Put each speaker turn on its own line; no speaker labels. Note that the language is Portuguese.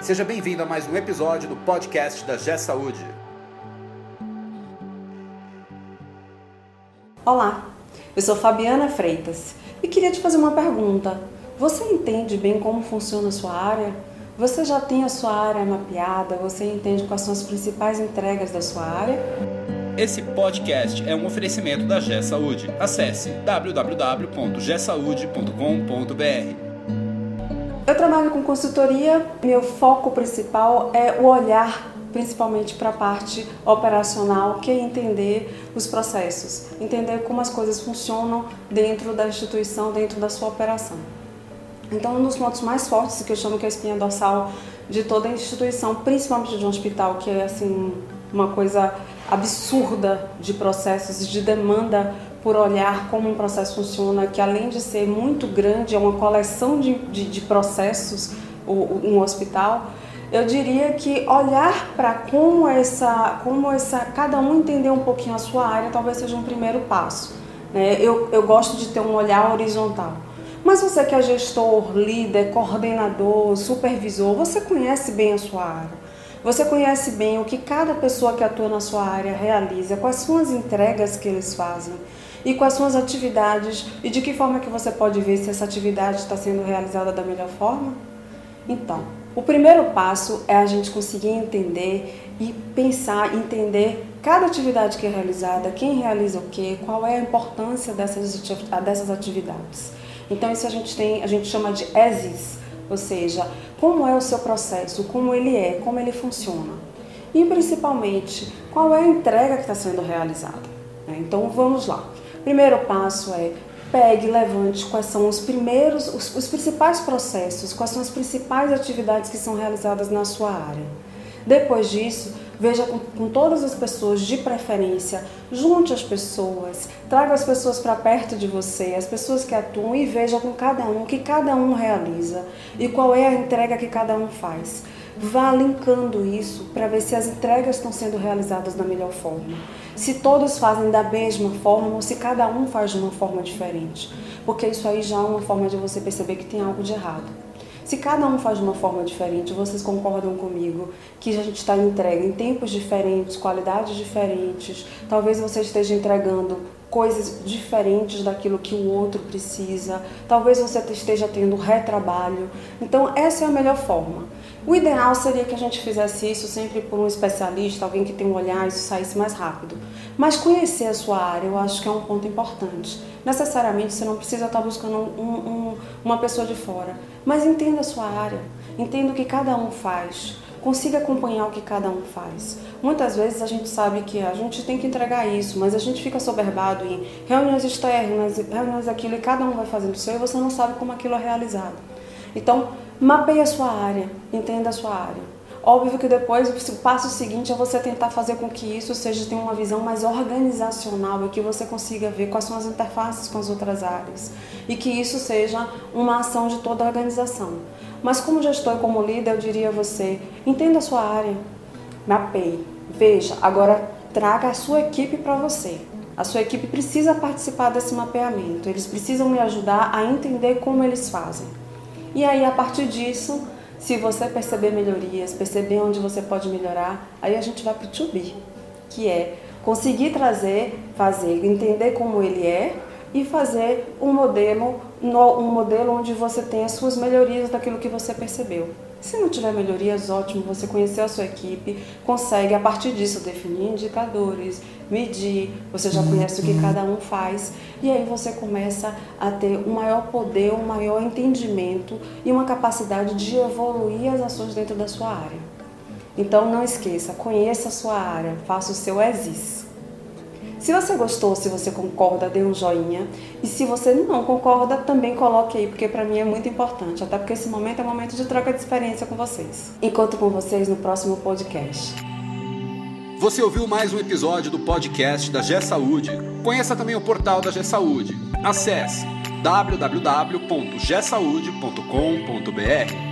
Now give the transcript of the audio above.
Seja bem-vindo a mais um episódio do podcast da G Saúde.
Olá, eu sou Fabiana Freitas e queria te fazer uma pergunta. Você entende bem como funciona a sua área? Você já tem a sua área mapeada? Você entende quais são as principais entregas da sua área?
Esse podcast é um oferecimento da G Saúde. Acesse www.gsaude.com.br.
Eu trabalho com consultoria, meu foco principal é o olhar principalmente para a parte operacional, que é entender os processos, entender como as coisas funcionam dentro da instituição, dentro da sua operação. Então, um dos pontos mais fortes que eu chamo que é a espinha dorsal de toda a instituição, principalmente de um hospital, que é assim uma coisa absurda de processos, de demanda por olhar como um processo funciona, que além de ser muito grande, é uma coleção de, de, de processos, um hospital, eu diria que olhar para como essa, como essa, cada um entender um pouquinho a sua área, talvez seja um primeiro passo. Né? Eu, eu gosto de ter um olhar horizontal. Mas você que é gestor, líder, coordenador, supervisor, você conhece bem a sua área. Você conhece bem o que cada pessoa que atua na sua área realiza, quais são as entregas que eles fazem e quais são as atividades e de que forma que você pode ver se essa atividade está sendo realizada da melhor forma? Então, o primeiro passo é a gente conseguir entender e pensar, entender cada atividade que é realizada, quem realiza o que, qual é a importância dessas, dessas atividades. Então isso a gente tem, a gente chama de ESIS, ou seja, como é o seu processo, como ele é, como ele funciona. E principalmente, qual é a entrega que está sendo realizada. Né? Então vamos lá. Primeiro passo é pegue, levante quais são os primeiros, os, os, principais processos, quais são as principais atividades que são realizadas na sua área. Depois disso, veja com, com todas as pessoas de preferência, junte as pessoas, traga as pessoas para perto de você, as pessoas que atuam e veja com cada um o que cada um realiza e qual é a entrega que cada um faz. Vá linkando isso para ver se as entregas estão sendo realizadas da melhor forma. Se todos fazem da mesma forma ou se cada um faz de uma forma diferente. Porque isso aí já é uma forma de você perceber que tem algo de errado. Se cada um faz de uma forma diferente, vocês concordam comigo que a gente está entregue em tempos diferentes, qualidades diferentes, talvez você esteja entregando coisas diferentes daquilo que o outro precisa, talvez você esteja tendo retrabalho. Então, essa é a melhor forma. O ideal seria que a gente fizesse isso sempre por um especialista, alguém que tem um olhar e isso saísse mais rápido. Mas conhecer a sua área eu acho que é um ponto importante. Necessariamente você não precisa estar buscando um, um, uma pessoa de fora, mas entenda a sua área, entenda o que cada um faz, consiga acompanhar o que cada um faz. Muitas vezes a gente sabe que a gente tem que entregar isso, mas a gente fica soberbado em reuniões externas, reuniões aquilo e cada um vai fazendo o seu e você não sabe como aquilo é realizado. Então, mapeie a sua área, entenda a sua área. Óbvio que depois o passo seguinte é você tentar fazer com que isso seja ter uma visão mais organizacional e que você consiga ver quais são as interfaces com as outras áreas e que isso seja uma ação de toda a organização. Mas como gestor e como líder, eu diria a você, entenda a sua área, mapeie, veja, agora traga a sua equipe para você. A sua equipe precisa participar desse mapeamento, eles precisam me ajudar a entender como eles fazem. E aí, a partir disso, se você perceber melhorias, perceber onde você pode melhorar, aí a gente vai para o to que é conseguir trazer, fazer, entender como ele é e fazer um modelo, um modelo onde você tem as suas melhorias daquilo que você percebeu. Se não tiver melhorias, ótimo, você conheceu a sua equipe, consegue a partir disso definir indicadores, medir, você já conhece o que cada um faz e aí você começa a ter um maior poder, um maior entendimento e uma capacidade de evoluir as ações dentro da sua área. Então não esqueça, conheça a sua área, faça o seu ESIS. Se você gostou, se você concorda, dê um joinha. E se você não concorda, também coloque aí, porque para mim é muito importante. Até porque esse momento é um momento de troca de experiência com vocês. Encontro com vocês no próximo podcast.
Você ouviu mais um episódio do podcast da G Saúde. Conheça também o portal da G Saúde. Acesse www.gsaude.com.br.